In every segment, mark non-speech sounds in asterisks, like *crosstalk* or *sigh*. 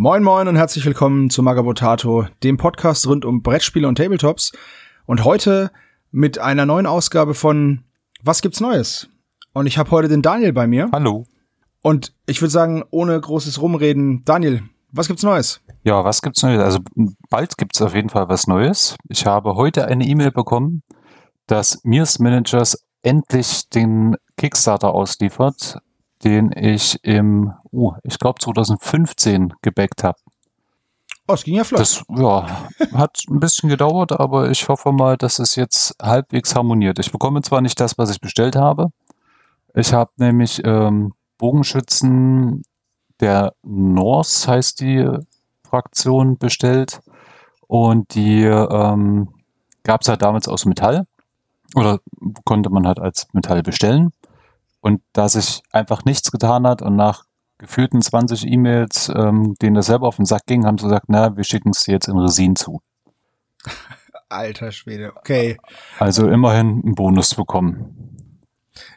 Moin moin und herzlich willkommen zu Magabotato, dem Podcast rund um Brettspiele und Tabletops. Und heute mit einer neuen Ausgabe von Was gibt's Neues? Und ich habe heute den Daniel bei mir. Hallo. Und ich würde sagen, ohne großes Rumreden, Daniel, was gibt's Neues? Ja, was gibt's Neues? Also bald gibt's auf jeden Fall was Neues. Ich habe heute eine E-Mail bekommen, dass Mirs Managers endlich den Kickstarter ausliefert, den ich im, uh, ich glaube 2015 gebackt habe. Oh, es ging ja flott. Das ja, hat ein bisschen gedauert, aber ich hoffe mal, dass es jetzt halbwegs harmoniert. Ich bekomme zwar nicht das, was ich bestellt habe. Ich habe nämlich ähm, Bogenschützen der Norse heißt die Fraktion bestellt und die ähm, gab es halt damals aus Metall oder konnte man halt als Metall bestellen. Und da sich einfach nichts getan hat und nach gefühlten 20 E-Mails, ähm, denen das selber auf den Sack ging, haben sie gesagt, na, wir schicken es jetzt in Resin zu. *laughs* Alter Schwede, okay. Also immerhin einen Bonus bekommen.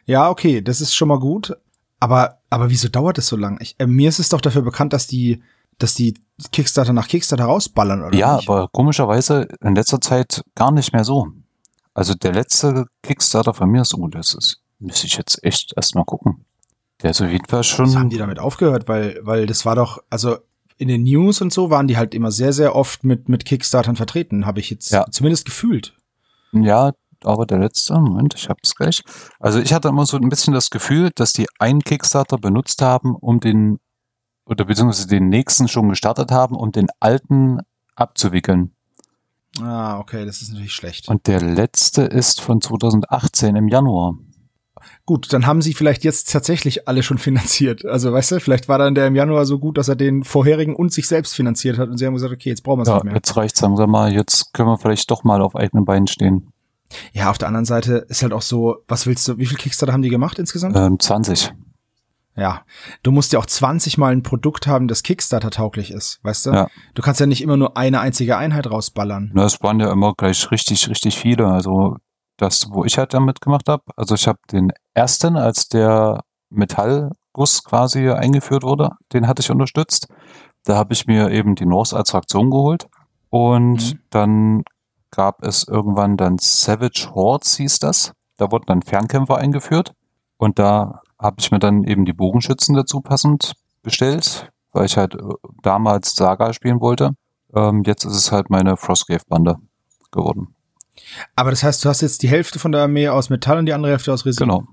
Ja, okay, das ist schon mal gut. Aber, aber wieso dauert es so lang? Ich, äh, mir ist es doch dafür bekannt, dass die, dass die Kickstarter nach Kickstarter rausballern, oder? Ja, nicht? aber komischerweise in letzter Zeit gar nicht mehr so. Also der letzte Kickstarter von mir ist, oh, das ist, müsste ich jetzt echt erstmal gucken. Der ist auf jeden Fall schon. Was haben die damit aufgehört? Weil, weil das war doch, also in den News und so waren die halt immer sehr, sehr oft mit, mit Kickstartern vertreten, habe ich jetzt Ja. zumindest gefühlt. Ja, aber der letzte, Moment, ich hab's gleich. Also ich hatte immer so ein bisschen das Gefühl, dass die einen Kickstarter benutzt haben, um den, oder beziehungsweise den nächsten schon gestartet haben, um den alten abzuwickeln. Ah, okay, das ist natürlich schlecht. Und der letzte ist von 2018 im Januar. Gut, dann haben sie vielleicht jetzt tatsächlich alle schon finanziert. Also, weißt du, vielleicht war dann der im Januar so gut, dass er den vorherigen und sich selbst finanziert hat und sie haben gesagt, okay, jetzt brauchen wir es Ja, nicht mehr. jetzt reicht's langsam mal. Jetzt können wir vielleicht doch mal auf eigenen Beinen stehen. Ja, auf der anderen Seite ist halt auch so, was willst du, wie viel Kickstarter haben die gemacht insgesamt? Ähm, 20. Ja, du musst ja auch 20 Mal ein Produkt haben, das Kickstarter tauglich ist, weißt du? Ja. Du kannst ja nicht immer nur eine einzige Einheit rausballern. Na, es waren ja immer gleich richtig, richtig viele. Also das, wo ich halt damit gemacht habe. Also ich habe den ersten, als der Metallguss quasi eingeführt wurde, den hatte ich unterstützt. Da habe ich mir eben die Norse als Fraktion geholt. Und Mhm. dann gab es irgendwann dann Savage Hordes, hieß das. Da wurden dann Fernkämpfer eingeführt. Und da habe ich mir dann eben die Bogenschützen dazu passend bestellt, weil ich halt äh, damals Saga spielen wollte. Ähm, jetzt ist es halt meine Frostgrave-Bande geworden. Aber das heißt, du hast jetzt die Hälfte von der Armee aus Metall und die andere Hälfte aus Resin. Genau.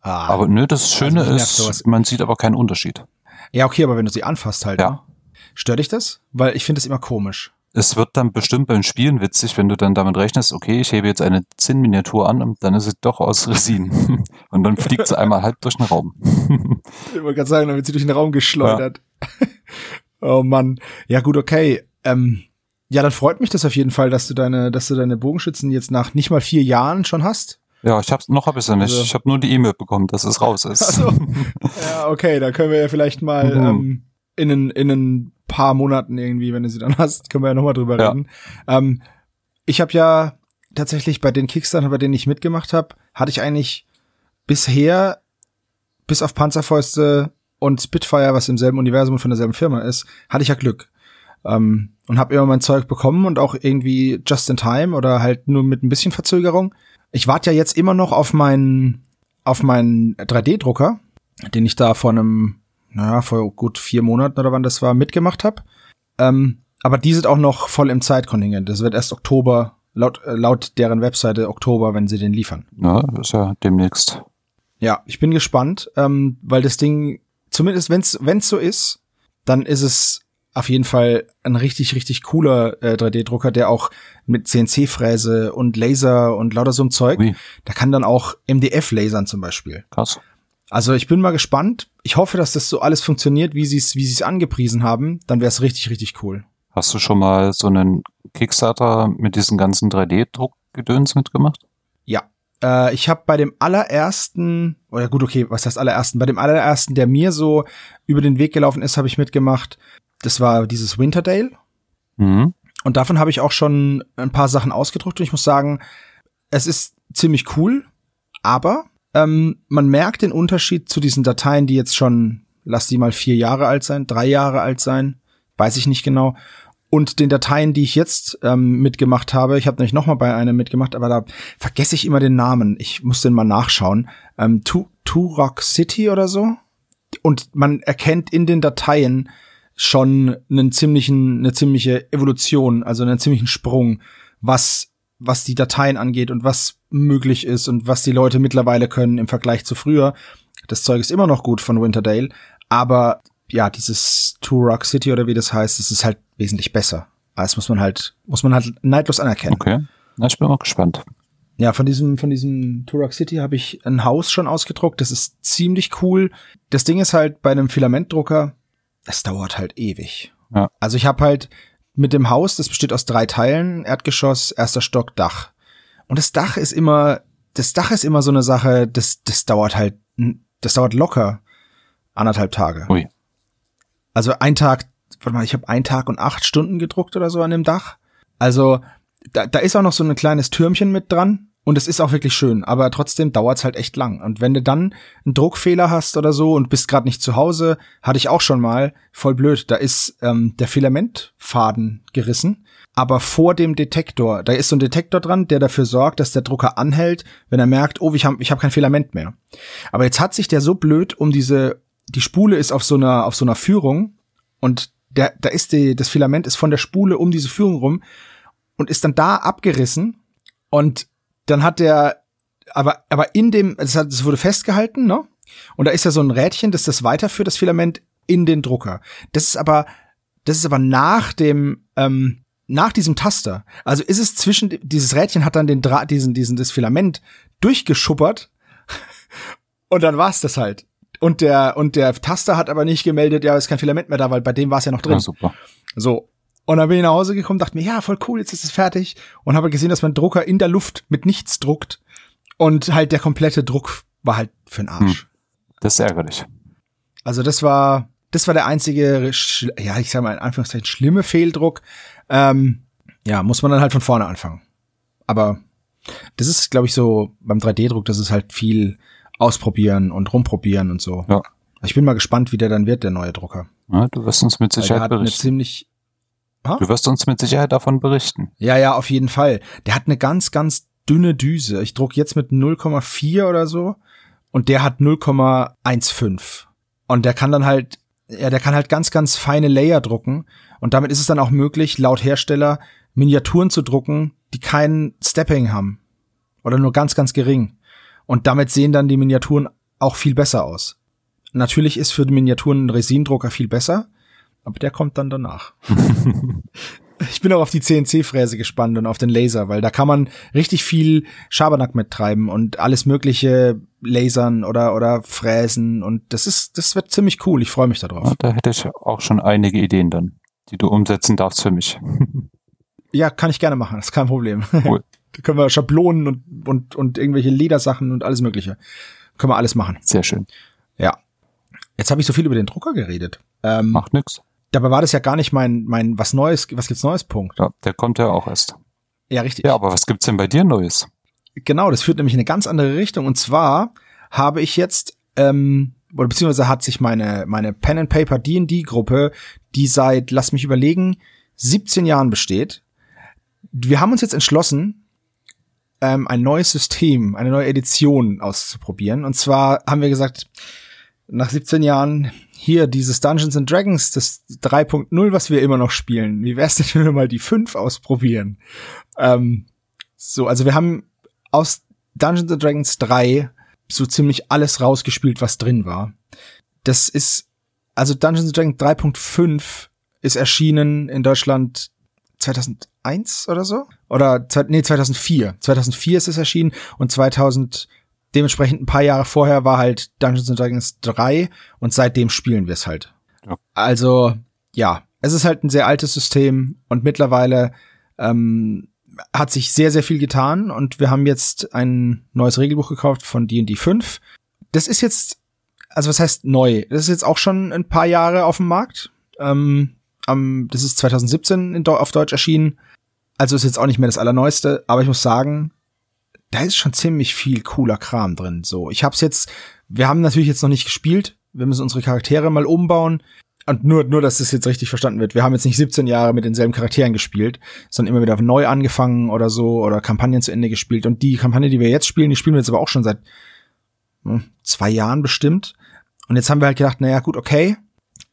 Ah. Aber nö, das Schöne mich nervt ist, man sieht aber keinen Unterschied. ja, okay, aber wenn du sie anfasst halt, Ja. ne? Stört dich das? Weil ich finde es immer komisch. Es wird dann bestimmt beim Spielen witzig, wenn du dann damit rechnest, okay, ich hebe jetzt eine Zinnminiatur an und dann ist sie doch aus Resin. *laughs* Und dann fliegt sie einmal halb durch den Raum. *laughs* Ich wollte gerade sagen, dann wird sie durch den Raum geschleudert. *laughs* oh Mann. Ja, gut, okay. Ähm, ja, dann freut mich das auf jeden Fall, dass du deine, dass du deine Bogenschützen jetzt nach nicht mal vier Jahren schon hast. Ja, ich hab's, noch hab ich's ja nicht. Also- Ich habe nur die E-Mail bekommen, dass es raus ist. Ach so. *laughs* Ja, okay, da können wir ja vielleicht mal Mhm. ähm, in, ein- in ein paar Monaten irgendwie, wenn du sie dann hast, können wir ja nochmal drüber Ja. reden. Ähm, ich habe ja tatsächlich bei den Kickstarter, bei denen ich mitgemacht habe, hatte ich eigentlich bisher, bis auf Panzerfäuste und Spitfire, was im selben Universum und von derselben Firma ist, hatte ich ja Glück. Ähm, und habe immer mein Zeug bekommen und auch irgendwie just in time oder halt nur mit ein bisschen Verzögerung. Ich warte ja jetzt immer noch auf meinen auf meinen 3D-Drucker, den ich da vor einem, naja, vor gut vier Monaten oder wann das war, mitgemacht habe. Ähm, aber die sind auch noch voll im Zeitkontingent. Das wird erst Oktober, laut, äh, laut deren Webseite Oktober, wenn sie den liefern. Ja, das ist ja demnächst. Ja, ich bin gespannt, ähm, weil das Ding, zumindest wenn's wenn's so ist, dann ist es auf jeden Fall ein richtig, richtig cooler äh, 3D-Drucker, der auch mit CNC-Fräse und Laser und lauter so einem Zeug, Ui, der kann dann auch MDF lasern zum Beispiel. krass. Also ich bin mal gespannt. Ich hoffe, dass das so alles funktioniert, wie sie es wie sie es angepriesen haben. Dann wäre es richtig, richtig cool. Hast du schon mal so einen Kickstarter mit diesen ganzen 3D-Druckgedöns mitgemacht? Ja. Äh, ich habe bei dem allerersten, oder gut, okay, was heißt allerersten? Bei dem allerersten, der mir so über den Weg gelaufen ist, habe ich mitgemacht. Das war dieses Winterdale. Mhm. Und davon habe ich auch schon ein paar Sachen ausgedruckt. Und ich muss sagen, es ist ziemlich cool, aber ähm, man merkt den Unterschied zu diesen Dateien, die jetzt schon, lass die mal vier Jahre alt sein, drei Jahre alt sein, weiß ich nicht genau. Und den Dateien, die ich jetzt ähm, mitgemacht habe, ich habe nämlich noch mal bei einem mitgemacht, aber da vergesse ich immer den Namen. Ich muss den mal nachschauen. Ähm, Turok City oder so. Und man erkennt in den Dateien schon einen ziemlichen, eine ziemliche Evolution, also einen ziemlichen Sprung, was was die Dateien angeht und was möglich ist und was die Leute mittlerweile können im Vergleich zu früher. Das Zeug ist immer noch gut von Winterdale, aber ja, dieses Two Rock City oder wie das heißt, das ist halt wesentlich besser. Das muss man halt, muss man halt neidlos anerkennen. Okay. Na, ich bin mal gespannt. Ja, von diesem, von diesem Turok City habe ich ein Haus schon ausgedruckt. Das ist ziemlich cool. Das Ding ist halt bei einem Filamentdrucker, es dauert halt ewig. Ja. Also ich habe halt mit dem Haus, das besteht aus drei Teilen, Erdgeschoss, erster Stock, Dach. Und das Dach ist immer, das Dach ist immer so eine Sache, das, das dauert halt, das dauert locker anderthalb Tage. Ui. Also ein Tag, warte mal, ich habe einen Tag und acht Stunden gedruckt oder so an dem Dach. Also da, da ist auch noch so ein kleines Türmchen mit dran. Und es ist auch wirklich schön, aber trotzdem dauert's halt echt lang. Und wenn du dann einen Druckfehler hast oder so und bist gerade nicht zu Hause, hatte ich auch schon mal, voll blöd, da ist ähm, der Filamentfaden gerissen, aber vor dem Detektor, da ist so ein Detektor dran, der dafür sorgt, dass der Drucker anhält, wenn er merkt, oh, ich habe ich hab kein Filament mehr. Aber jetzt hat sich der so blöd um diese die Spule ist auf so einer, auf so einer Führung und der, da ist die, das Filament ist von der Spule um diese Führung rum und ist dann da abgerissen und dann hat der, aber, aber in dem, es hat, es wurde festgehalten, ne? Und da ist ja so ein Rädchen, das das weiterführt, das Filament in den Drucker. Das ist aber, das ist aber nach dem, ähm, nach diesem Taster. Also ist es zwischen, dieses Rädchen hat dann den Draht, diesen, diesen, das Filament durchgeschuppert *laughs* und dann war's das halt. Und der, und der Taster hat aber nicht gemeldet, ja, ist kein Filament mehr da, weil bei dem war es ja noch drin. Ja, super. So. Und dann bin ich nach Hause gekommen, dachte mir, ja, voll cool, jetzt ist es fertig. Und habe gesehen, dass mein Drucker in der Luft mit nichts druckt. Und halt der komplette Druck war halt für den Arsch. Hm. Das ist ärgerlich. Also das war, das war der einzige, ja, ich sag mal in Anführungszeichen, schlimme Fehldruck. Ähm, ja, muss man dann halt von vorne anfangen. Aber das ist, glaube ich, so beim 3D-Druck, das ist halt viel ausprobieren und rumprobieren und so. Ja. Ich bin mal gespannt, wie der dann wird, der neue Drucker. Ja, du wirst uns mit Sicherheit berichten. ziemlich ha? Du wirst uns mit Sicherheit davon berichten. Ja, ja, auf jeden Fall. Der hat eine ganz, ganz dünne Düse. Ich druck jetzt mit 0,4 oder so und der hat 0,15. Und der kann dann halt, ja, der kann halt ganz, ganz feine Layer drucken und damit ist es dann auch möglich, laut Hersteller Miniaturen zu drucken, die kein Stepping haben oder nur ganz, ganz gering. Und damit sehen dann die Miniaturen auch viel besser aus. Natürlich ist für die Miniaturen ein Resindrucker viel besser, aber der kommt dann danach. *laughs* ich bin auch auf die CNC-Fräse gespannt und auf den Laser, weil da kann man richtig viel Schabernack mittreiben und alles mögliche lasern oder, oder fräsen und das ist, das wird ziemlich cool. Ich freue mich darauf. Ja, da hätte ich auch schon einige Ideen dann, die du umsetzen darfst für mich. *laughs* ja, kann ich gerne machen, das ist kein Problem. Cool. *laughs* Da können wir Schablonen und, und, und irgendwelche Ledersachen und alles Mögliche. Können wir alles machen. Sehr schön. Ja. Jetzt habe ich so viel über den Drucker geredet. Ähm, Macht nix. Dabei war das ja gar nicht mein, mein was Neues, was gibt's Neues Punkt. Ja, der kommt ja auch erst. Ja, richtig. Ja, aber was gibt's denn bei dir Neues? Genau, das führt nämlich in eine ganz andere Richtung. Und zwar habe ich jetzt, ähm, oder beziehungsweise hat sich meine, meine Pen and Paper D&D Gruppe, die seit, lass mich überlegen, 17 Jahren besteht. Wir haben uns jetzt entschlossen, ähm, ein neues System, eine neue Edition auszuprobieren. Und zwar haben wir gesagt, nach 17 Jahren hier dieses Dungeons and Dragons, das 3.0, was wir immer noch spielen. Wie wär's denn, *laughs* wenn wir mal die 5 ausprobieren? Ähm, so, also wir haben aus Dungeons and Dragons 3 so ziemlich alles rausgespielt, was drin war. Das ist, also Dungeons and Dragons 3.5 ist erschienen in Deutschland 2001 oder so? Oder, nee, 2004. 2004 ist es erschienen und 2000, dementsprechend ein paar Jahre vorher war halt Dungeons and Dragons 3 und seitdem spielen wir es halt. Ja. Also, ja, es ist halt ein sehr altes System und mittlerweile ähm, hat sich sehr, sehr viel getan und wir haben jetzt ein neues Regelbuch gekauft von D&D 5. Das ist jetzt, also was heißt neu? Das ist jetzt auch schon ein paar Jahre auf dem Markt. Ähm, am, das ist 2017 in, auf Deutsch erschienen. Also ist jetzt auch nicht mehr das Allerneueste, aber ich muss sagen, da ist schon ziemlich viel cooler Kram drin. So, ich hab's jetzt, wir haben natürlich jetzt noch nicht gespielt. Wir müssen unsere Charaktere mal umbauen. und nur, nur, dass das jetzt richtig verstanden wird. Wir haben jetzt nicht 17 Jahre mit denselben Charakteren gespielt, sondern immer wieder neu angefangen oder so oder Kampagnen zu Ende gespielt. Und die Kampagne, die wir jetzt spielen, die spielen wir jetzt aber auch schon seit hm, zwei Jahren bestimmt. Und jetzt haben wir halt gedacht, naja, gut, okay,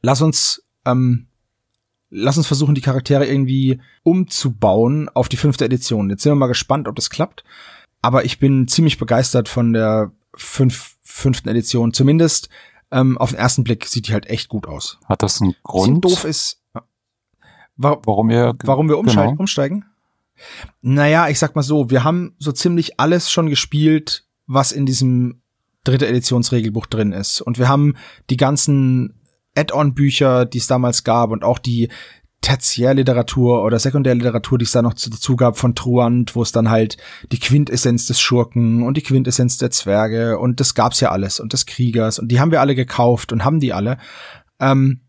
lass uns, ähm, lass uns versuchen, die Charaktere irgendwie umzubauen auf die fünfte Edition. Jetzt sind wir mal gespannt, ob das klappt. Aber ich bin ziemlich begeistert von der fünf, fünften Edition. Zumindest ähm, auf den ersten Blick sieht die halt echt gut aus. Hat das einen Grund? doof ist, wa warum, ihr, warum wir umsteigen, genau. umsteigen? Naja, ich sag mal so, wir haben so ziemlich alles schon gespielt, was in diesem dritte Editionsregelbuch drin ist. Und wir haben die ganzen Add-on-Bücher, die es damals gab und auch die Tertiärliteratur oder Sekundärliteratur, die es da noch dazu gab von Truant, wo es dann halt die Quintessenz des Schurken und die Quintessenz der Zwerge und das gab's ja alles und des Kriegers und die haben wir alle gekauft und haben die alle. Ähm,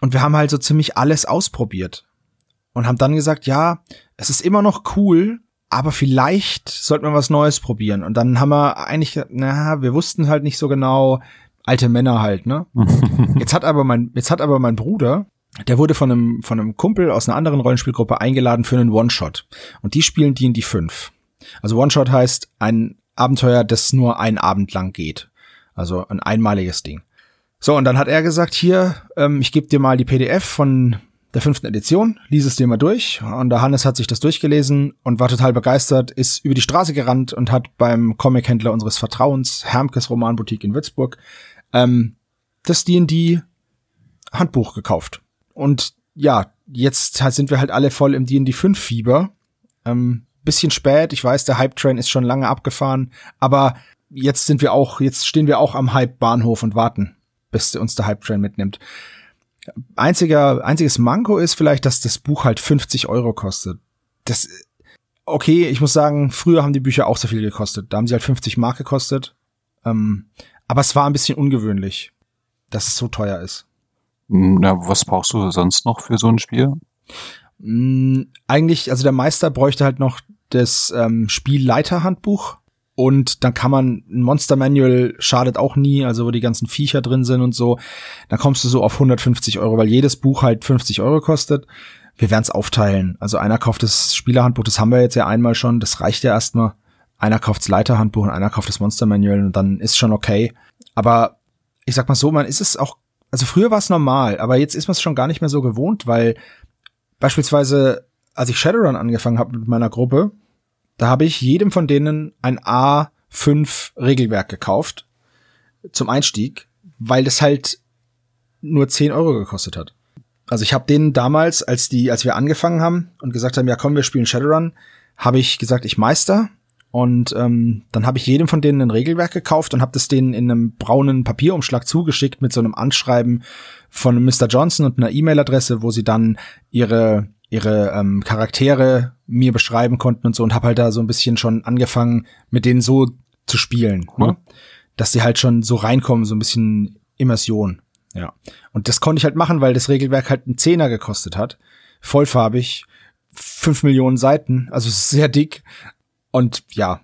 und wir haben halt so ziemlich alles ausprobiert und haben dann gesagt, ja, es ist immer noch cool, aber vielleicht sollten wir was Neues probieren. Und dann haben wir eigentlich, na, wir wussten halt nicht so genau, alte Männer halt, ne? *laughs* jetzt hat aber mein, jetzt hat aber mein Bruder, der wurde von einem, von einem Kumpel aus einer anderen Rollenspielgruppe eingeladen für einen One-Shot. Und die spielen die in die fünf. Also One-Shot heißt ein Abenteuer, das nur einen Abend lang geht. Also ein einmaliges Ding. So, und dann hat er gesagt, hier, ähm, ich gebe dir mal die PDF von der fünften Edition, lies es dir mal durch. Und der Hannes hat sich das durchgelesen und war total begeistert, ist über die Straße gerannt und hat beim Comic-Händler unseres Vertrauens, Hermkes Romanboutique in Würzburg, ähm, das D&D Handbuch gekauft. Und ja, jetzt sind wir halt alle voll im D&D 5 Fieber. Ähm, bisschen spät, ich weiß, der Hype Train ist schon lange abgefahren, aber jetzt sind wir auch, jetzt stehen wir auch am Hype Bahnhof und warten, bis uns der Hype Train mitnimmt. Einziger, einziges Manko ist vielleicht, dass das Buch halt 50 Euro kostet. Das, okay, ich muss sagen, früher haben die Bücher auch so viel gekostet. Da haben sie halt 50 Mark gekostet. Ähm, aber es war ein bisschen ungewöhnlich, dass es so teuer ist. Na, was brauchst du sonst noch für so ein Spiel? Mm, eigentlich, also der Meister bräuchte halt noch das ähm, Spielleiterhandbuch und dann kann man ein Monster Manual schadet auch nie, also wo die ganzen Viecher drin sind und so. Dann kommst du so auf 150 Euro, weil jedes Buch halt 50 Euro kostet. Wir werden es aufteilen. Also einer kauft das Spielerhandbuch, das haben wir jetzt ja einmal schon, das reicht ja erstmal. Einer kauft das Leiterhandbuch und einer kauft das Monster Manual und dann ist schon okay. Aber ich sag mal so, man ist es auch also früher war es normal, aber jetzt ist man es schon gar nicht mehr so gewohnt, weil beispielsweise, als ich Shadowrun angefangen habe mit meiner Gruppe, da habe ich jedem von denen ein A5 Regelwerk gekauft zum Einstieg, weil das halt nur 10 Euro gekostet hat. Also ich habe denen damals, als die, als wir angefangen haben und gesagt haben, ja komm, wir spielen Shadowrun, habe ich gesagt, ich meister und ähm, dann habe ich jedem von denen ein Regelwerk gekauft und habe das denen in einem braunen Papierumschlag zugeschickt mit so einem Anschreiben von Mr. Johnson und einer E-Mail-Adresse, wo sie dann ihre ihre ähm, Charaktere mir beschreiben konnten und so und habe halt da so ein bisschen schon angefangen, mit denen so zu spielen, mhm. ne? dass sie halt schon so reinkommen, so ein bisschen Immersion. Ja. Und das konnte ich halt machen, weil das Regelwerk halt einen Zehner gekostet hat. Vollfarbig, fünf Millionen Seiten, also sehr dick. Und ja,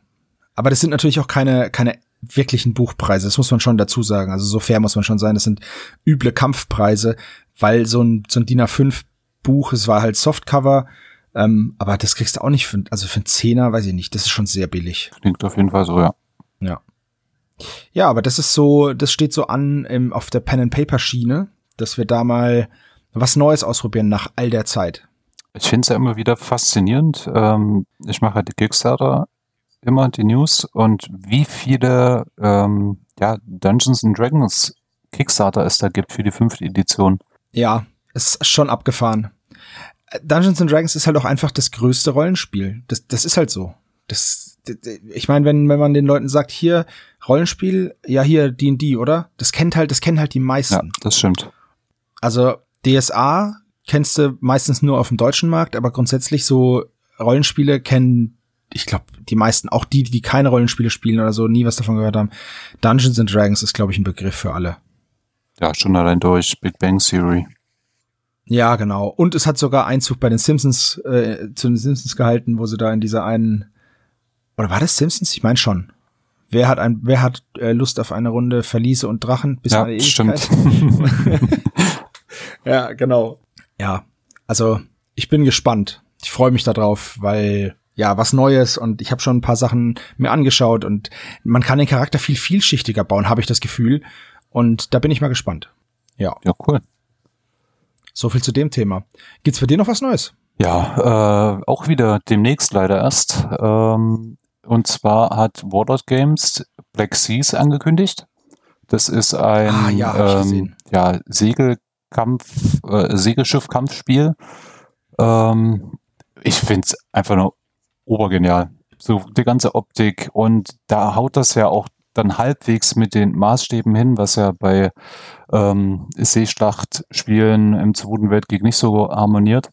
aber das sind natürlich auch keine, keine wirklichen Buchpreise. Das muss man schon dazu sagen. Also so fair muss man schon sein. Das sind üble Kampfpreise, weil so ein, so ein DIN A5 Buch, es war halt Softcover, ähm, aber das kriegst du auch nicht für, also für einen Zehner, weiß ich nicht. Das ist schon sehr billig. Klingt auf jeden Fall so, ja. Ja. Ja, aber das ist so, das steht so an im, auf der Pen and Paper Schiene, dass wir da mal was Neues ausprobieren nach all der Zeit. Ich finde es ja immer wieder faszinierend. Ähm, ich mache halt die Kickstarter immer, die News und wie viele ähm, ja, Dungeons and Dragons Kickstarter es da gibt für die fünfte Edition. Ja, ist schon abgefahren. Dungeons and Dragons ist halt auch einfach das größte Rollenspiel. Das, das ist halt so. Das, ich meine, wenn, wenn man den Leuten sagt, hier Rollenspiel, ja hier D&D, oder? Das kennt halt, das kennen halt die meisten. Ja, das stimmt. Also DSA kennst du meistens nur auf dem deutschen Markt, aber grundsätzlich so Rollenspiele kennen, ich glaube, die meisten, auch die, die keine Rollenspiele spielen oder so, nie was davon gehört haben. Dungeons and Dragons ist, glaube ich, ein Begriff für alle. Ja, schon allein durch Big Bang Theory. Ja, genau. Und es hat sogar Einzug bei den Simpsons, äh, zu den Simpsons gehalten, wo sie da in dieser einen, oder war das Simpsons? Ich meine schon. Wer hat ein, wer hat äh, Lust auf eine Runde Verliese und Drachen bis ja, stimmt. *laughs* Ja, genau. Ja, also ich bin gespannt. Ich freue mich darauf, weil ja, was Neues und ich habe schon ein paar Sachen mir angeschaut und man kann den Charakter viel vielschichtiger bauen, habe ich das Gefühl. Und da bin ich mal gespannt. Ja. Ja, cool. So viel zu dem Thema. Gibt's für dir noch was Neues? Ja, äh, auch wieder demnächst leider erst. Ähm, und zwar hat Warlord Games Black Seas angekündigt. Das ist ein Ah, ja, ähm, ja, Segelkampf, äh, Segelschiff-Kampfspiel. Ähm, ich find's einfach nur obergenial. So die ganze Optik und da haut das ja auch dann halbwegs mit den Maßstäben hin, was ja bei ähm, Seeschlachtspielen im Zweiten Weltkrieg nicht so harmoniert.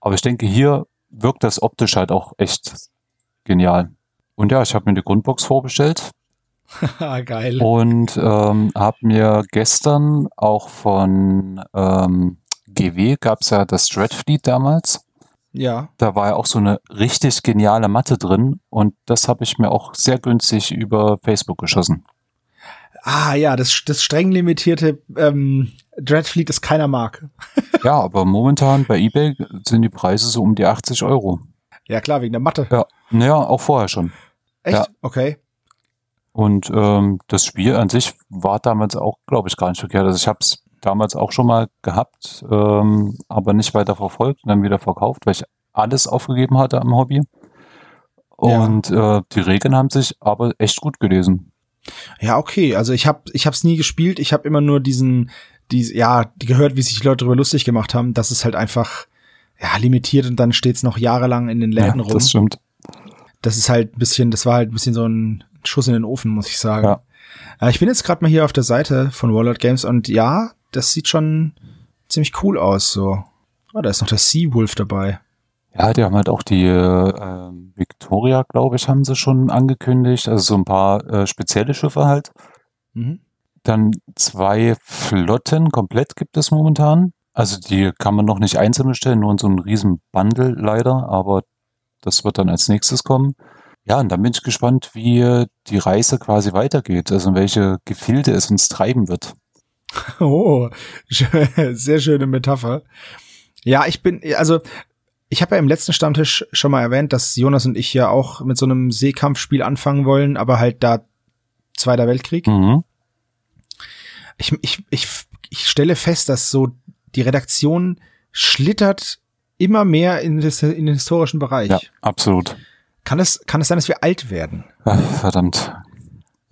Aber ich denke, hier wirkt das optisch halt auch echt genial. Und ja, ich habe mir die Grundbox vorbestellt *laughs* Geil. und ähm, habe mir gestern auch von ähm, GW gab es ja das Dreadfleet damals. Ja. Da war ja auch so eine richtig geniale Matte drin und das habe ich mir auch sehr günstig über Facebook geschossen. Ah ja, das, das streng limitierte ähm, Dreadfleet, das keiner mag. *laughs* Ja, aber momentan bei eBay sind die Preise so um die 80 Euro. Ja klar, wegen der Matte. Ja, naja, auch vorher schon. Echt? Ja. Okay. Und ähm, das Spiel an sich war damals auch, glaube ich, gar nicht verkehrt. Also ich habe es damals auch schon mal gehabt, ähm, aber nicht weiter verfolgt und dann wieder verkauft, weil ich alles aufgegeben hatte am Hobby. Ja. Und äh, die Regeln haben sich aber echt gut gelesen. Ja, okay. Also ich habe ich hab's nie gespielt. Ich habe immer nur diesen, die, ja, die gehört, wie sich die Leute darüber lustig gemacht haben, dass es halt einfach ja limitiert und dann steht's noch jahrelang in den Läden ja, rum. das stimmt. Das ist halt ein bisschen, das war halt ein bisschen so ein Schuss in den Ofen, muss ich sagen. Ja. Äh, Ich bin jetzt gerade mal hier auf der Seite von Warlord Games und ja, das sieht schon ziemlich cool aus. So, oh, da ist noch der Seawolf dabei. Ja, die haben halt auch die äh, Victoria, glaube ich, haben sie schon angekündigt. Also so ein paar äh, spezielle Schiffe halt. Mhm. Dann zwei Flotten komplett gibt es momentan. Also die kann man noch nicht einzeln bestellen, nur in so einem riesen Bundle leider, aber das wird dann als nächstes kommen. Ja, und dann bin ich gespannt, wie die Reise quasi weitergeht, also in welche Gefilde es uns treiben wird. *laughs* Oh, *laughs* sehr schöne Metapher. Ja, ich bin, also ich habe ja im letzten Stammtisch schon mal erwähnt, dass Jonas und ich ja auch mit so einem Seekampfspiel anfangen wollen, aber halt da Zweiter Weltkrieg. Mhm. Ich, ich, ich, ich stelle fest, dass so die Redaktion schlittert immer mehr in, das, in den historischen Bereich. Ja, absolut. Kann es, kann es sein, dass wir alt werden? Ach, verdammt.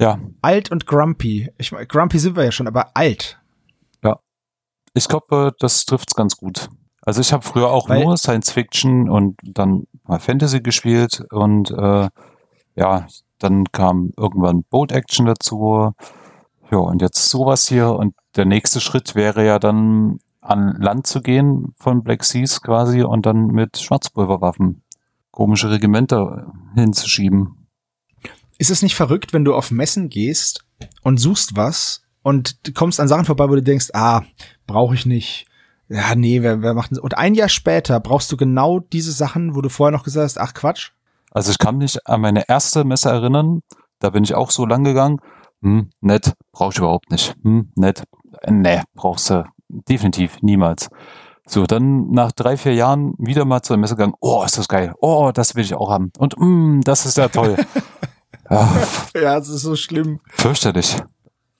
Ja, Alt und grumpy. Ich meine, grumpy sind wir ja schon, aber alt. ich glaube, das trifft's ganz gut. Also ich habe früher auch Weil- nur Science Fiction und dann mal Fantasy gespielt und äh, ja, dann kam irgendwann Boat Action dazu. Ja, und jetzt sowas hier und der nächste Schritt wäre ja dann an Land zu gehen von Black Seas quasi und dann mit Schwarzpulverwaffen komische Regimenter hinzuschieben. Ist es nicht verrückt, wenn du auf Messen gehst und suchst was und du kommst an Sachen vorbei, wo du denkst, ah, brauche ich nicht. Ja, nee, wer, wer macht das? Und ein Jahr später brauchst du genau diese Sachen, wo du vorher noch gesagt hast, ach Quatsch. Also ich kann mich an meine erste Messe erinnern, da bin ich auch so lang gegangen. Hm, nett, brauche ich überhaupt nicht. Hm, nett, äh, nee, brauchst du definitiv niemals. So, dann nach drei, vier Jahren wieder mal zur Messe gegangen. Oh, ist das geil. Oh, das will ich auch haben. Und mm, das ist ja toll. *laughs* ja, Ja, es ist so schlimm. fürchterlich.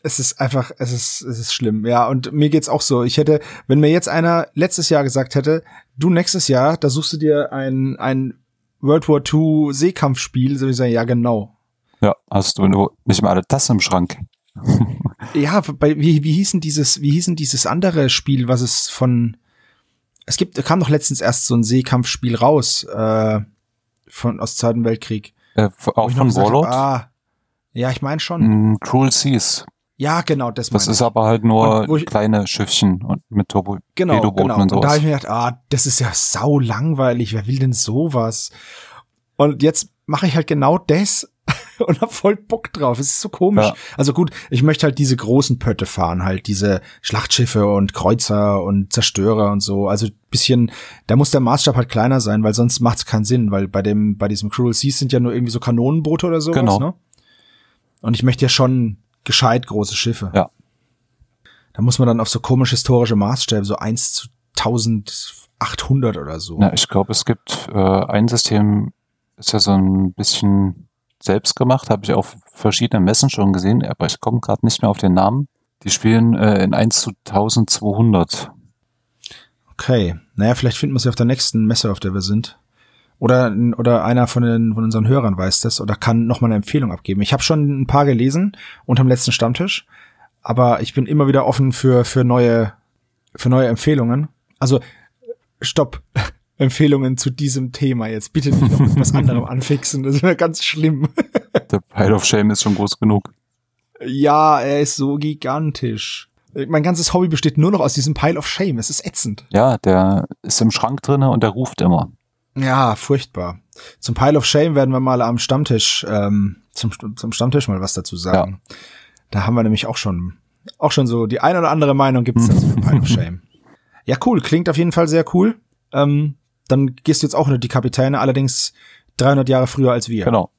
Es ist einfach, es ist, es ist schlimm. Ja, und mir geht's auch so. Ich hätte, wenn mir jetzt einer letztes Jahr gesagt hätte, du nächstes Jahr, da suchst du dir ein, ein World War II Seekampfspiel, so würde ich sagen, ja, genau. Ja, hast du nicht mal alle Tassen im Schrank. *laughs* Ja, bei, wie, wie hieß denn dieses, wie hieß denn dieses andere Spiel, was es von, es gibt, kam doch letztens erst so ein Seekampfspiel raus, äh, von, aus Zweiten Weltkrieg. Äh, auch von gesagt hab, Warlord. ah, ja, ich meine schon. Mm, Cruel Seas. Ja, genau, das, Das ist ich. aber halt nur ich- kleine Schiffchen und mit Turbo Genau, genau. und Und da sowas. habe ich mir gedacht, ah, das ist ja sau langweilig. Wer will denn sowas? Und jetzt mache ich halt genau das *laughs* und hab voll Bock drauf. Es ist so komisch. Ja. Also gut, ich möchte halt diese großen Pötte fahren, halt diese Schlachtschiffe und Kreuzer und Zerstörer und so. Also bisschen, da muss der Maßstab halt kleiner sein, weil sonst macht's keinen Sinn, weil bei dem, bei diesem Cruel Seas sind ja nur irgendwie so Kanonenboote oder sowas, Genau. ne? Und ich möchte ja schon gescheit große Schiffe. Ja. Da muss man dann auf so komisch historische Maßstäbe, so 1 zu 1800 oder so. Na, ich glaube, es gibt äh, ein System, ist ja so ein bisschen selbst gemacht, habe ich auf verschiedenen Messen schon gesehen, aber ich komme gerade nicht mehr auf den Namen. Die spielen äh, in 1 zu 1200. Okay. Naja, vielleicht finden wir sie auf der nächsten Messe, auf der wir sind. Oder, oder einer von, den, von unseren Hörern weiß das oder kann noch mal eine Empfehlung abgeben. Ich habe schon ein paar gelesen unterm letzten Stammtisch, aber ich bin immer wieder offen für, für, neue, für neue Empfehlungen. Also, stopp. Empfehlungen zu diesem Thema jetzt. Bitte nicht noch mit was anderem *laughs* anfixen. Das wäre ganz schlimm. *laughs* Der Pile of Shame ist schon groß genug. Ja, er ist so gigantisch. Mein ganzes Hobby besteht nur noch aus diesem Pile of Shame. Es ist ätzend. Ja, der ist im Schrank drinne und der ruft immer. Ja, furchtbar. Zum Pile of Shame werden wir mal am Stammtisch, ähm, zum, zum Stammtisch mal was dazu sagen. Ja. Da haben wir nämlich auch schon, auch schon so die eine oder andere Meinung gibt's dazu für Pile of *laughs* Shame. Ja, cool. Klingt auf jeden Fall sehr cool. Ähm, dann gehst du jetzt auch nur die Kapitäne, allerdings 300 Jahre früher als wir. Genau.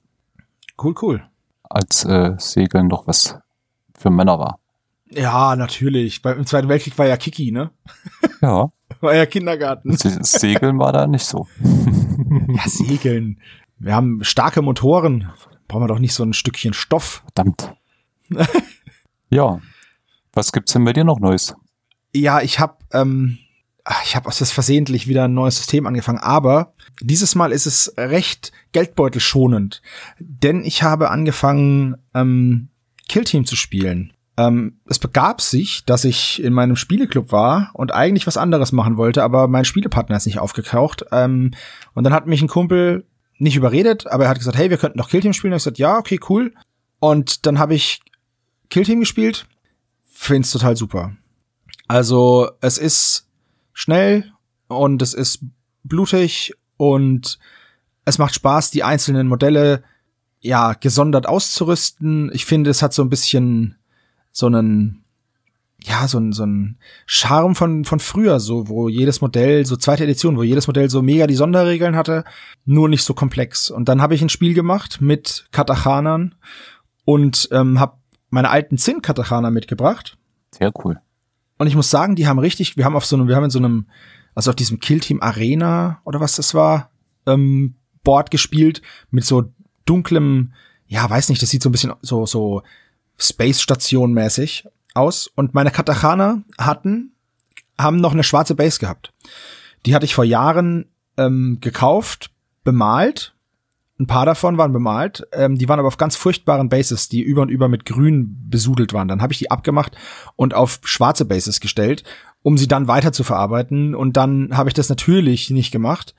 Cool, cool. Als äh, Segeln doch was für Männer war. Ja, natürlich. Beim Zweiten Weltkrieg war ja Kiki, ne? *laughs* Ja. War ja Kindergarten. Segeln war da nicht so. *laughs* ja, Segeln. Wir haben starke Motoren. Brauchen wir doch nicht so ein Stückchen Stoff. Verdammt. *laughs* ja. Was gibt's denn bei dir noch Neues? Ja, ich habe ähm, ich habe aus das versehentlich wieder ein neues System angefangen, aber dieses Mal ist es recht geldbeutelschonend, denn ich habe angefangen ähm, Killteam zu spielen. Ähm, es begab sich, dass ich in meinem Spieleclub war und eigentlich was anderes machen wollte, aber mein Spielepartner ist nicht aufgetaucht. Ähm, und dann hat mich ein Kumpel nicht überredet, aber er hat gesagt, hey, wir könnten doch Killteam spielen. Und ich gesagt, ja, okay, cool. Und dann habe ich Killteam gespielt. Find's total super. Also es ist schnell und es ist blutig und es macht Spaß, die einzelnen Modelle ja gesondert auszurüsten. Ich finde, es hat so ein bisschen so einen ja, so ein, so ein Charme von, von früher, so, wo jedes Modell, so zweite Edition, wo jedes Modell so mega die Sonderregeln hatte, nur nicht so komplex. Und dann habe ich ein Spiel gemacht mit Katachanern und ähm, habe meine alten Zinn-Katachaner mitgebracht. Sehr cool. Und ich muss sagen, die haben richtig, wir haben auf so einem, wir haben in so einem, also auf diesem Killteam Arena oder was das war, ähm, Board gespielt mit so dunklem, ja, weiß nicht, das sieht so ein bisschen so, so Space Station mäßig aus. Und meine Katachana hatten, haben noch eine schwarze Base gehabt. Die hatte ich vor Jahren ähm, gekauft, bemalt ein paar davon waren bemalt, ähm, die waren aber auf ganz furchtbaren Bases, die über und über mit grün besudelt waren. Dann habe ich die abgemacht und auf schwarze Bases gestellt, um sie dann weiter zu verarbeiten. Und dann habe ich das natürlich nicht gemacht.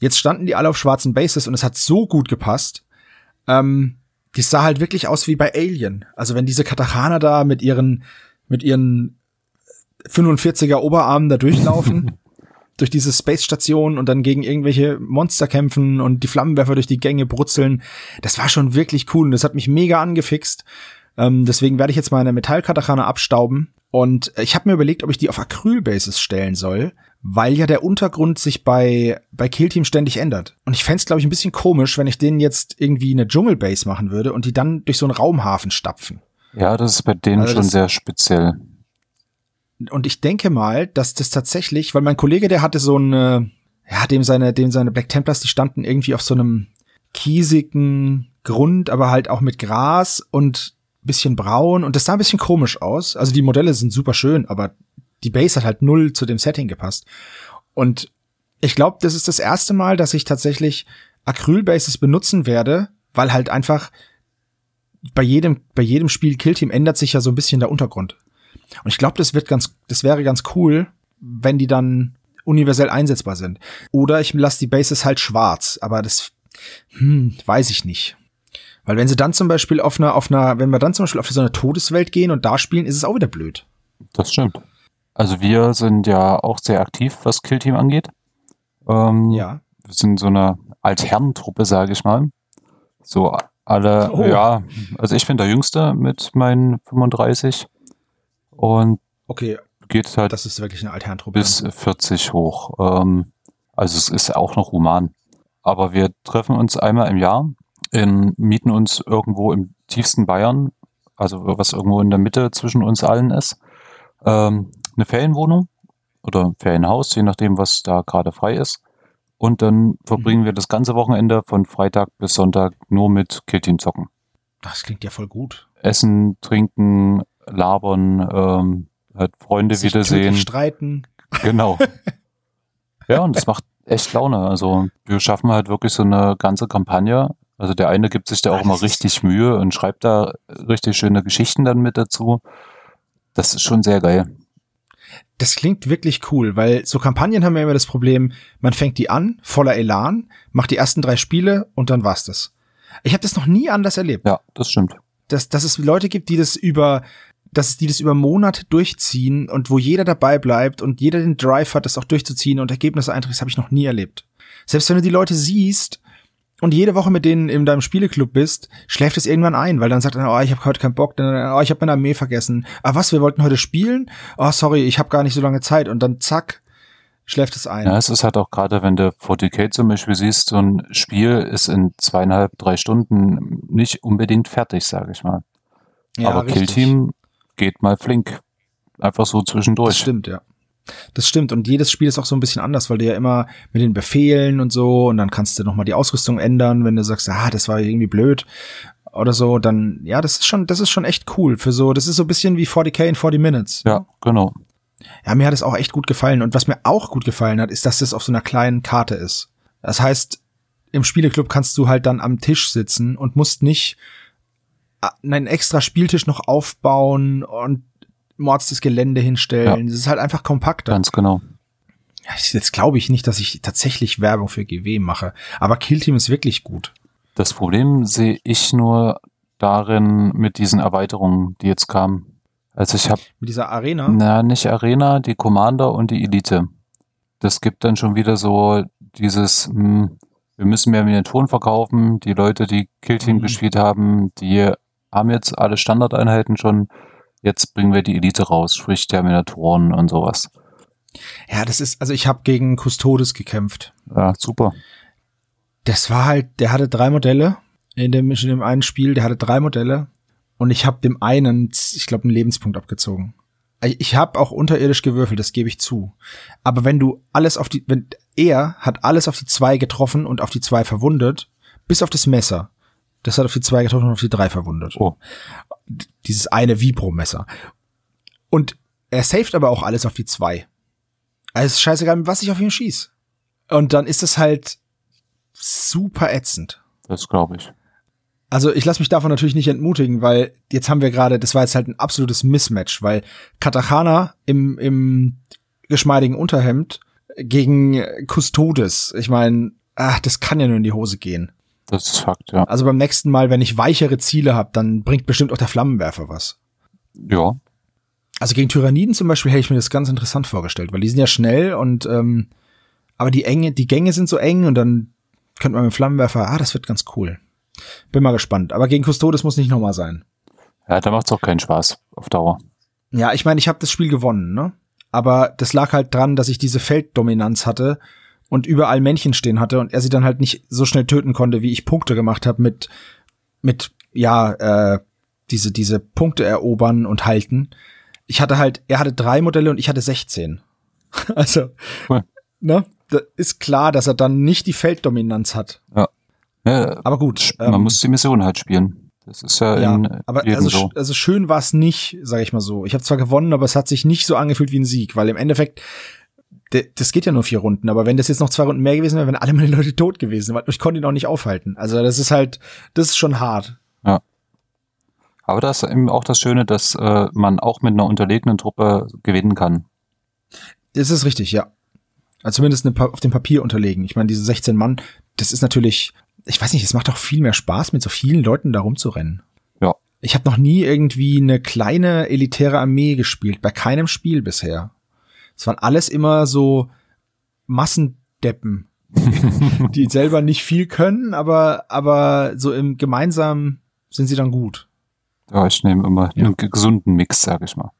Jetzt standen die alle auf schwarzen Bases und es hat so gut gepasst. Ähm, die sah halt wirklich aus wie bei Alien. Also wenn diese Katachana da mit ihren, mit ihren 45er Oberarmen da durchlaufen *laughs* durch diese Space Station und dann gegen irgendwelche Monster kämpfen und die Flammenwerfer durch die Gänge brutzeln. Das war schon wirklich cool und das hat mich mega angefixt. Ähm, deswegen werde ich jetzt meine Metallkatachana abstauben und ich habe mir überlegt, ob ich die auf Acrylbasis stellen soll, weil ja der Untergrund sich bei bei Killteam ständig ändert. Und ich fände glaube ich ein bisschen komisch, wenn ich denen jetzt irgendwie eine Dschungelbase machen würde und die dann durch so einen Raumhafen stapfen. Ja, das ist bei denen also schon sehr speziell und ich denke mal, dass das tatsächlich, weil mein Kollege, der hatte so eine, ja, dem seine, dem seine Black Templars, die standen irgendwie auf so einem kiesigen Grund, aber halt auch mit Gras und bisschen braun und das sah ein bisschen komisch aus. Also die Modelle sind super schön, aber die Base hat halt null zu dem Setting gepasst. Und ich glaube, das ist das erste Mal, dass ich tatsächlich Acrylbases benutzen werde, weil halt einfach bei jedem, bei jedem Spiel Killteam ändert sich ja so ein bisschen der Untergrund. Und ich glaube, das wird ganz, das wäre ganz cool, wenn die dann universell einsetzbar sind. Oder ich lasse die Bases halt schwarz, aber das hm, weiß ich nicht. Weil wenn sie dann zum Beispiel auf einer, auf einer, wenn wir dann zum Beispiel auf so eine Todeswelt gehen und da spielen, ist es auch wieder blöd. Das stimmt. Also wir sind ja auch sehr aktiv, was Killteam angeht. Ähm, ja. Wir sind so eine Altherrentruppe, sage ich mal. So alle, oh. ja, also ich bin der Jüngste mit meinen 35 und okay, geht halt das ist wirklich eine Altherrentruppe. bis 40 hoch. Ähm, also es ist auch noch human. Aber wir treffen uns einmal im Jahr, in, mieten uns irgendwo im tiefsten Bayern, also was irgendwo in der Mitte zwischen uns allen ist, ähm, eine Ferienwohnung oder ein Ferienhaus, je nachdem, was da gerade frei ist. Und dann verbringen wir das ganze Wochenende von Freitag bis Sonntag nur mit Killteam zocken. Das klingt ja voll gut. Essen, trinken, labern, ähm, halt Freunde Sich wiedersehen. streiten. Genau. *laughs* ja, und das macht echt Laune. Also wir schaffen halt wirklich so eine ganze Kampagne. Also der eine gibt sich da auch ist- richtig Mühe und schreibt da richtig schöne Geschichten dann mit dazu. Das ist schon sehr geil. Das klingt wirklich cool, weil so Kampagnen haben ja immer das Problem, man fängt die an, voller Elan, macht die ersten drei Spiele und dann war's das. Ich habe das noch nie anders erlebt. Ja, das stimmt. dass, dass es Leute gibt, die das über, dass es die das über Monate durchziehen und wo jeder dabei bleibt und jeder den Drive hat, das auch durchzuziehen und Ergebnisse einträgt, das habe ich noch nie erlebt. Selbst wenn du die Leute siehst und jede Woche mit denen in deinem Spieleclub bist, schläft es irgendwann ein, weil dann sagt er, oh, ich habe heute keinen Bock, dann, oh, ich habe meine Armee vergessen. Ah, was, wir wollten heute spielen? Oh, sorry, ich habe gar nicht so lange Zeit und dann zack, schläft es ein. Ja, es ist halt auch gerade, wenn du 40k zum Beispiel siehst, so ein Spiel ist in zweieinhalb, drei Stunden nicht unbedingt fertig, sage ich mal. Ja, Aber richtig. Killteam geht mal flink. Einfach so Das zwischendurch. stimmt, ja. Das stimmt. Und jedes Spiel ist auch so ein bisschen anders, weil du ja immer mit den Befehlen und so, und dann kannst du nochmal die Ausrüstung ändern, wenn du sagst, ah, das war irgendwie blöd oder so, dann, ja, das ist schon, das ist schon echt cool für so, das ist so ein bisschen wie 40k in 40 Minutes. Ja, genau. Ja, mir hat es auch echt gut gefallen. Und was mir auch gut gefallen hat, ist, dass das auf so einer kleinen Karte ist. Das heißt, im Spieleclub kannst du halt dann am Tisch sitzen und musst nicht einen extra Spieltisch noch aufbauen und mords das Gelände hinstellen. Das ist halt einfach kompakter. Ganz genau. Ja, Jetzt glaube ich nicht, dass ich tatsächlich Werbung für GW mache. Aber Killteam ist wirklich gut. Das Problem sehe ich nur darin mit diesen Erweiterungen, die jetzt kamen. Also ich habe, Mit dieser Arena. na, nicht Arena, die Commander und die Elite. Das gibt dann schon wieder so dieses, hm, wir müssen mehr Miniaturen verkaufen. Die Leute, die Killteam Mhm. gespielt haben, die haben jetzt alle Standardeinheiten schon. Jetzt bringen wir die Elite raus, sprich Terminatoren und sowas. Ja, das ist, also ich habe gegen Custodes gekämpft. Ja, super. Das war halt, der hatte drei Modelle in dem, in dem einen Spiel, der hatte drei Modelle und ich habe dem einen, ich glaube, einen Lebenspunkt abgezogen. Ich, habe auch unterirdisch gewürfelt, das gebe ich zu. Aber wenn du alles auf die, wenn er hat alles auf die zwei getroffen und auf die zwei verwundet, bis auf das Messer. Das hat auf die zwei getroffen und auf die drei verwundet. Oh, Dieses eine Vibro-Messer. Und er saved aber auch alles auf die zwei. Also es ist scheißegal, was ich auf ihn schieß. Und dann ist es halt super ätzend. das glaube ich. Also ich lasse mich davon natürlich nicht entmutigen, weil jetzt haben wir gerade, das war jetzt halt ein absolutes Mismatch, weil Katachana im, im geschmeidigen Unterhemd gegen Custodes, ich meine, ach, das kann ja nur in die Hose gehen. Das ist Fakt, ja. Also beim nächsten Mal, wenn ich weichere Ziele habe, dann bringt bestimmt auch der Flammenwerfer was. Ja, Also gegen Tyranniden zum Beispiel hätte ich mir das ganz interessant vorgestellt, weil die sind ja schnell und ähm, aber die enge, die Gänge sind so eng und dann könnte man mit dem Flammenwerfer, ah, das wird ganz cool. Bin mal gespannt. Aber gegen Custodes muss nicht nochmal sein. ja da macht's auch keinen Spaß auf Dauer. Ja, ich meine, ich habe das Spiel gewonnen, ne? Aber das lag halt dran, dass ich diese Felddominanz hatte und überall Männchen stehen hatte und er sie dann halt nicht so schnell töten konnte, wie ich Punkte gemacht habe mit mit ja äh, diese diese Punkte erobern und halten. Ich hatte halt, er hatte drei Modelle und ich hatte 16. *laughs* also, Cool. ne? Da ist klar, dass er dann nicht die Felddominanz hat. Ja, Aber gut. man ähm, muss die Mission halt spielen. Das ist ja, ja, in aber also, so. also schön war es nicht, sage ich mal so. Ich habe zwar gewonnen, aber es hat sich nicht so angefühlt wie ein Sieg, weil im Endeffekt de- das geht ja nur vier Runden, aber wenn das jetzt noch zwei Runden mehr gewesen wäre, wären alle meine Leute tot gewesen, weil ich konnte ihn auch nicht aufhalten. Also das ist halt, das ist schon hart. Aber da ist eben auch das Schöne, dass äh, man auch mit einer unterlegenen Truppe gewinnen kann. Das ist richtig, ja. Also zumindest auf dem Papier unterlegen. Ich meine, diese 16 Mann, das ist natürlich, ich weiß nicht, es macht auch viel mehr Spaß, mit so vielen Leuten da rumzurennen. Ja. Ich habe noch nie irgendwie eine kleine elitäre Armee gespielt, bei keinem Spiel bisher. Es waren alles immer so Massendeppen, *laughs* die selber nicht viel können, aber, aber so im gemeinsam sind sie dann gut. Ja, ich nehme immer einen ge- gesunden Mix, sag ich mal.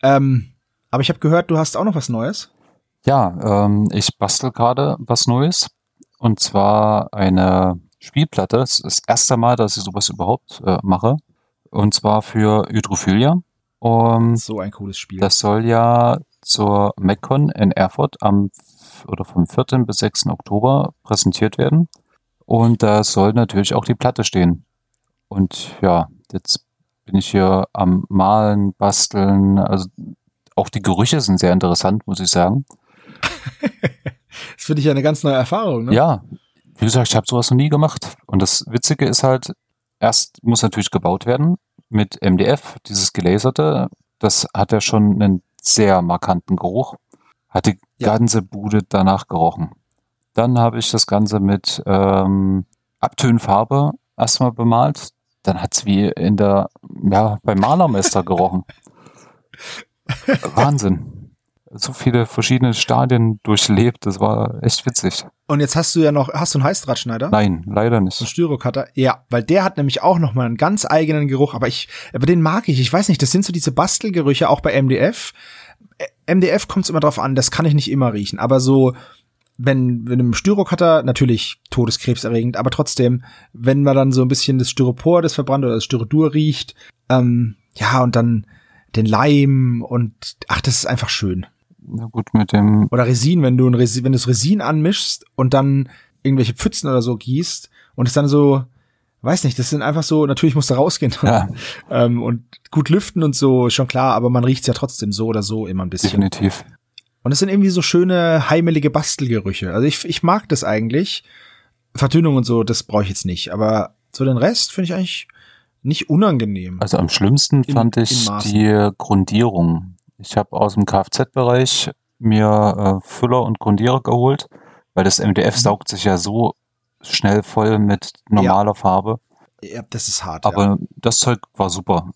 Ähm, aber ich habe gehört, du hast auch noch was Neues. Ja, ähm, ich bastel gerade was Neues. Und zwar eine Spielplatte. Das ist das erste Mal, dass ich sowas überhaupt äh, mache. Und zwar für Hydrophilia. Um, So ein cooles Spiel. das soll ja zur MacCon in Erfurt am oder vom 4. bis 6. Oktober präsentiert werden. Und da soll natürlich auch die Platte stehen. Und ja, jetzt bin ich hier am Malen, Basteln. Also auch die Gerüche sind sehr interessant, muss ich sagen. *laughs* Das finde ich ja eine ganz neue Erfahrung, ne? Ja, wie gesagt, ich habe sowas noch nie gemacht. Und das Witzige ist halt, erst muss natürlich gebaut werden mit MDF, dieses gelaserte. Das hat ja schon einen sehr markanten Geruch. Hat die Ja. ganze Bude danach gerochen. Dann habe ich das Ganze mit ähm, Abtönfarbe erstmal bemalt. Dann hat's wie in der, ja, beim Malermeister gerochen. *laughs* Wahnsinn. So viele verschiedene Stadien durchlebt, das war echt witzig. Und jetzt hast du ja noch, hast du einen Heißdrahtschneider? Nein, leider ein nicht. Styrocutter? Ja, weil der hat nämlich auch noch mal einen ganz eigenen Geruch, aber ich, aber den mag ich. Ich weiß nicht, das sind so diese Bastelgerüche auch bei MDF. Äh, MDF kommt es immer drauf an, das kann ich nicht immer riechen, aber so wenn wenn im Styrocutter natürlich todeskrebserregend, aber trotzdem, wenn man dann so ein bisschen das Styropor, das verbrannt oder das Styrodur riecht, ähm, ja und dann den Leim und ach, das ist einfach schön. Na gut, mit dem, Oder Resin, wenn du ein Resin, wenn du das Resin anmischst und dann irgendwelche Pfützen oder so gießt und es dann so, weiß nicht, das sind einfach so, natürlich musst du rausgehen ja, *laughs* ähm, und gut lüften und so, schon klar, aber man riecht's ja trotzdem so oder so immer ein bisschen. definitiv. Und es sind irgendwie so schöne, heimelige Bastelgerüche. Also ich, ich mag das eigentlich. Vertönung und so, das brauche ich jetzt nicht. Aber so den Rest finde ich eigentlich nicht unangenehm. Also am schlimmsten In- fand ich die Grundierung. Ich habe aus dem Kfz-Bereich mir äh, Füller und Grundierer geholt, weil das MDF Mhm. saugt sich ja so schnell voll mit normaler Farbe. ja, das ist hart. ja. Aber das Zeug war super.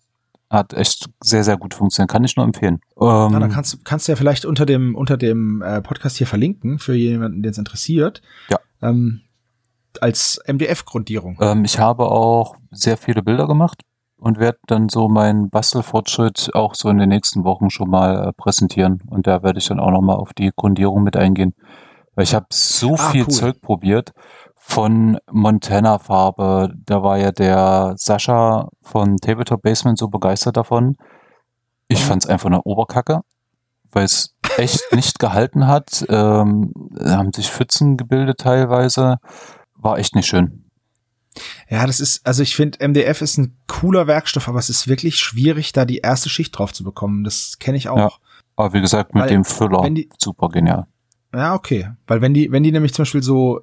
Hat echt sehr, sehr gut funktioniert. Kann ich nur empfehlen. Na, Ähm, dann kannst, du- kannst du ja vielleicht unter dem, unter dem äh, Podcast hier verlinken, für jemanden, den es interessiert. Ja. Ähm, als MDF-Grundierung. ähm, ich habe auch sehr viele Bilder gemacht und werde dann so meinen Bastelfortschritt auch so in den nächsten Wochen schon mal äh, präsentieren. Und da werde ich dann auch nochmal auf die Grundierung mit eingehen. Weil ich habe so Ah, viel cool. Zeug probiert von Montana-Farbe. Da war ja der Sascha von Tabletop Basement so begeistert davon. Ich Mhm. fand es einfach eine Oberkacke, weil es echt *laughs* nicht gehalten hat. Ähm, haben sich Pfützen gebildet teilweise. War echt nicht schön. Ja, das ist, also ich finde, MDF ist ein cooler Werkstoff, aber es ist wirklich schwierig, da die erste Schicht drauf zu bekommen. Das kenne ich auch. Ja. Aber wie gesagt, mit Weil, dem Füller die- super genial. Ja, okay. Weil wenn die, wenn die nämlich zum Beispiel so,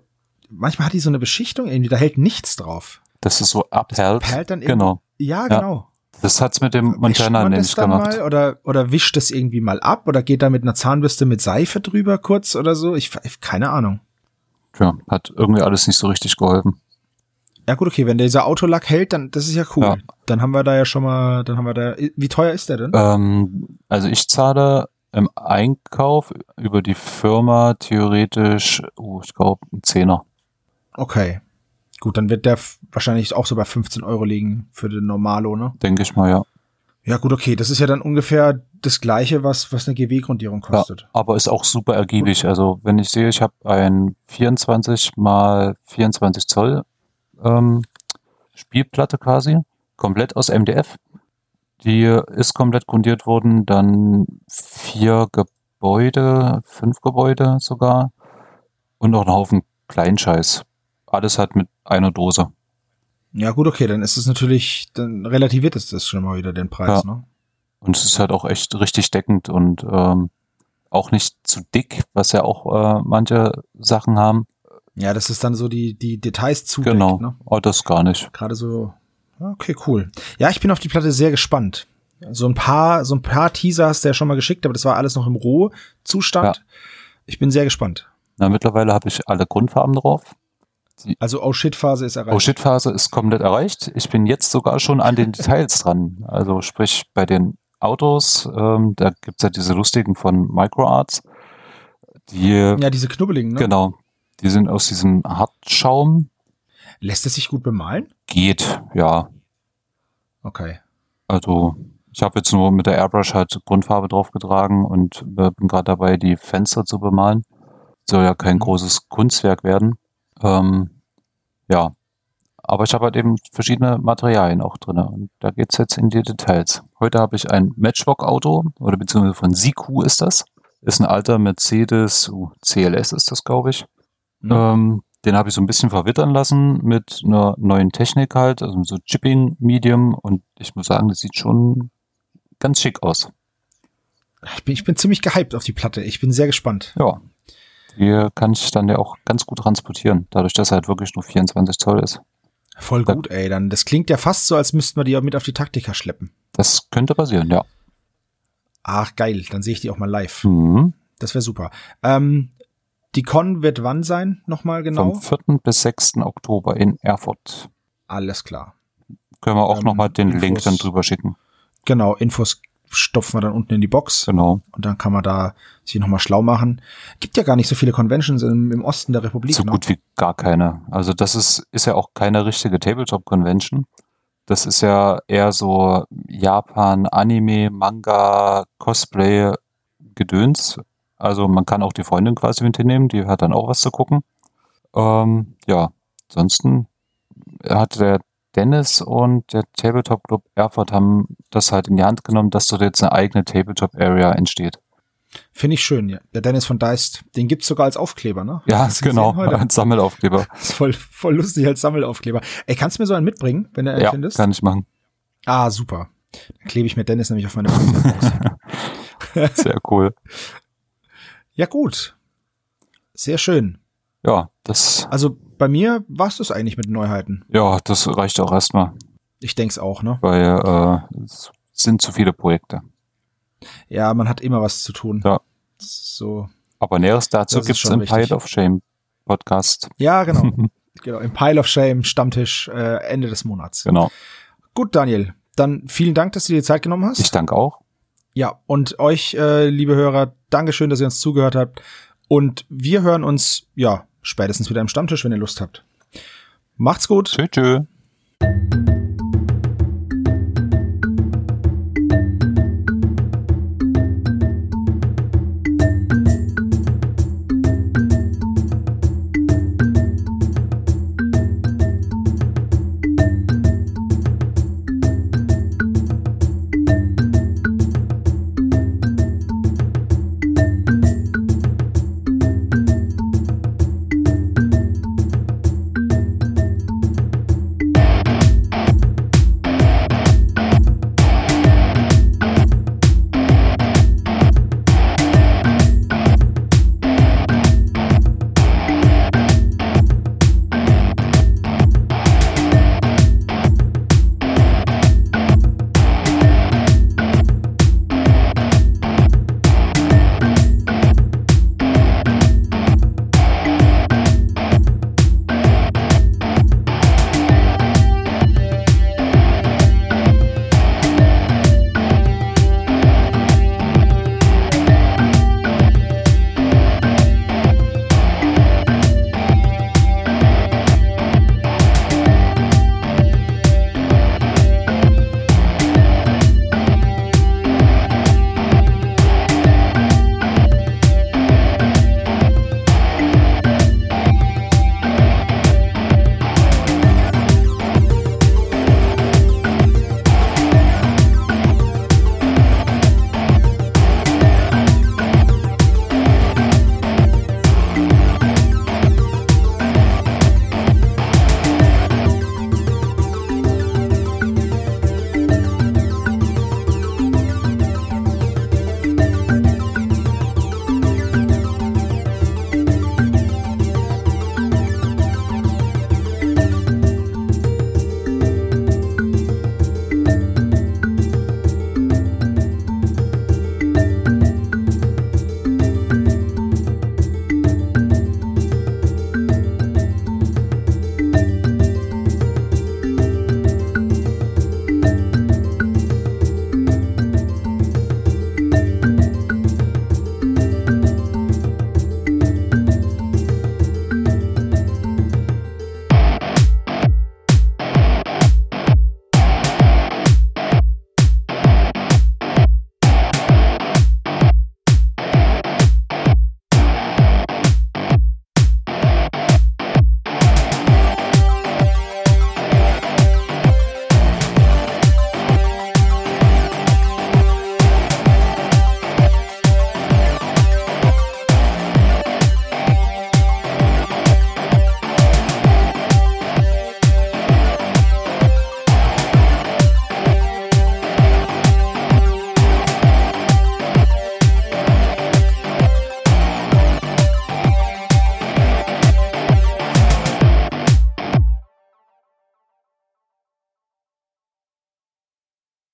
manchmal hat die so eine Beschichtung irgendwie, da hält nichts drauf. Das ist so abhält. perlt dann irgendwie- Genau. Ja, Ja. genau. Das hat's mit dem Wischt Montana das nämlich gemacht. mal oder, oder wischt das irgendwie mal ab oder geht da mit einer Zahnbürste mit Seife drüber kurz oder so? Ich, keine Ahnung. Tja, hat irgendwie alles nicht so richtig geholfen. Ja gut, okay, wenn dieser Autolack hält, dann das ist ja cool. Ja. Dann haben wir da ja schon mal, dann haben wir da. Wie teuer ist der denn? Ähm, also ich zahle im Einkauf über die Firma theoretisch, oh, ich glaube, ein Zehner. Okay. Gut, dann wird der wahrscheinlich auch so bei 15 Euro liegen für den Normalo, ne? Denke ich mal, ja. Ja gut, okay, das ist ja dann ungefähr das gleiche, was, was eine GW-Grundierung ja. kostet. Aber ist auch super ergiebig. Also wenn ich sehe, ich habe ein 24 mal 24 Zoll ähm, Spielplatte quasi, komplett aus MDF. Die ist komplett grundiert worden, dann vier Gebäude, fünf Gebäude sogar und noch ein Haufen Kleinscheiß. Alles halt mit einer Dose. Ja gut, okay, dann ist es natürlich, dann relativiert es das schon mal wieder den Preis, Ja. ne? Und es ist halt auch echt richtig deckend und ähm, auch nicht zu dick, was ja auch äh, manche Sachen haben. Ja, das ist dann so die, die Details zudeckt, Genau. ne? Oh, das gar nicht. Gerade so. Okay, cool. Ja, ich bin auf die Platte sehr gespannt. So ein paar, so ein paar Teaser hast du ja schon mal geschickt, aber das war alles noch im Rohzustand. Ja. Ich bin sehr gespannt. Na, mittlerweile habe ich alle Grundfarben drauf. Also Oh shit Phase ist erreicht. Oh shit Phase ist komplett erreicht. Ich bin jetzt sogar schon an den Details dran. Also sprich bei den Autos, ähm, da gibt's ja diese lustigen von MicroArts. Die, Ja, diese knubbeligen, ne? genau, die sind aus diesem Hartschaum. Lässt es sich gut bemalen? Geht, ja. Okay. Also ich habe jetzt nur mit der Airbrush halt Grundfarbe draufgetragen und äh, bin gerade dabei, die Fenster zu bemalen. Soll ja kein Mhm. großes Kunstwerk werden. Ähm, ja, aber ich habe halt eben verschiedene Materialien auch drin und da geht's jetzt in die Details. Heute habe ich ein Matchbox-Auto oder beziehungsweise von Siku ist das. Ist ein alter Mercedes uh, CLS ist das, glaube ich. Mhm. Ähm, den habe ich so ein bisschen verwittern lassen mit einer neuen Technik halt, also so Chipping Medium und ich muss sagen, das sieht schon ganz schick aus. Ich bin, ich bin ziemlich gehypt auf die Platte. Ich bin sehr gespannt. Ja. Die kann ich dann ja auch ganz gut transportieren, dadurch, dass er halt wirklich nur 24 Zoll ist. Voll gut, ey. Dann, das klingt ja fast so, als müssten wir die auch mit auf die Taktika schleppen. Das könnte passieren, ja. Ach, geil. Dann sehe ich die auch mal live. Mhm. Das wäre super. Ähm, die Con wird wann sein? Nochmal genau? Vom 4. bis 6. Oktober in Erfurt. Alles klar. Können wir auch Ähm, nochmal den Link Infos- dann drüber schicken. Genau, Infos stopfen wir dann unten in die Box Genau. und dann kann man da sich nochmal schlau machen. Gibt ja gar nicht so viele Conventions im, im Osten der Republik. So ne? gut wie gar keine. Also das ist, ist ja auch keine richtige Tabletop-Convention. Das ist ja eher so Japan, Anime, Manga, Cosplay, Gedöns. Also man kann auch die Freundin quasi mit hinnehmen, die hat dann auch was zu gucken. Ähm, ja, ansonsten hat der Dennis und der Tabletop Club Erfurt haben das halt in die Hand genommen, dass dort jetzt eine eigene Tabletop-Area entsteht. Finde ich schön, ja. Der Dennis von Deist, den gibt's sogar als Aufkleber, ne? Ja, genau, als Sammelaufkleber. *laughs* Ist voll, voll lustig als Sammelaufkleber. Ey, kannst du mir so einen mitbringen, wenn du einen Ja, findest? kann ich machen. Ah, super. Dann klebe ich mir Dennis nämlich auf meine. *laughs* Sehr cool. *laughs* Ja, gut. Sehr schön. Ja, das, Also bei mir war's das eigentlich mit Neuheiten. ja, das reicht auch erstmal, Ich denk's auch, ne? weil äh, es sind zu viele Projekte. Ja, man hat immer was zu tun. Ja. So. Aber Näheres dazu gibt's schon im richtig. Pile of Shame Podcast. Ja, genau. *laughs* genau. Im Pile of Shame, Stammtisch, äh, Ende des Monats. Genau. Gut, Daniel. Dann vielen Dank, dass du dir die Zeit genommen hast. Ich danke auch. Ja, und euch, äh, liebe Hörer, Dankeschön, dass ihr uns zugehört habt. Und wir hören uns, ja, spätestens wieder im Stammtisch, wenn ihr Lust habt. Macht's gut. Tschö.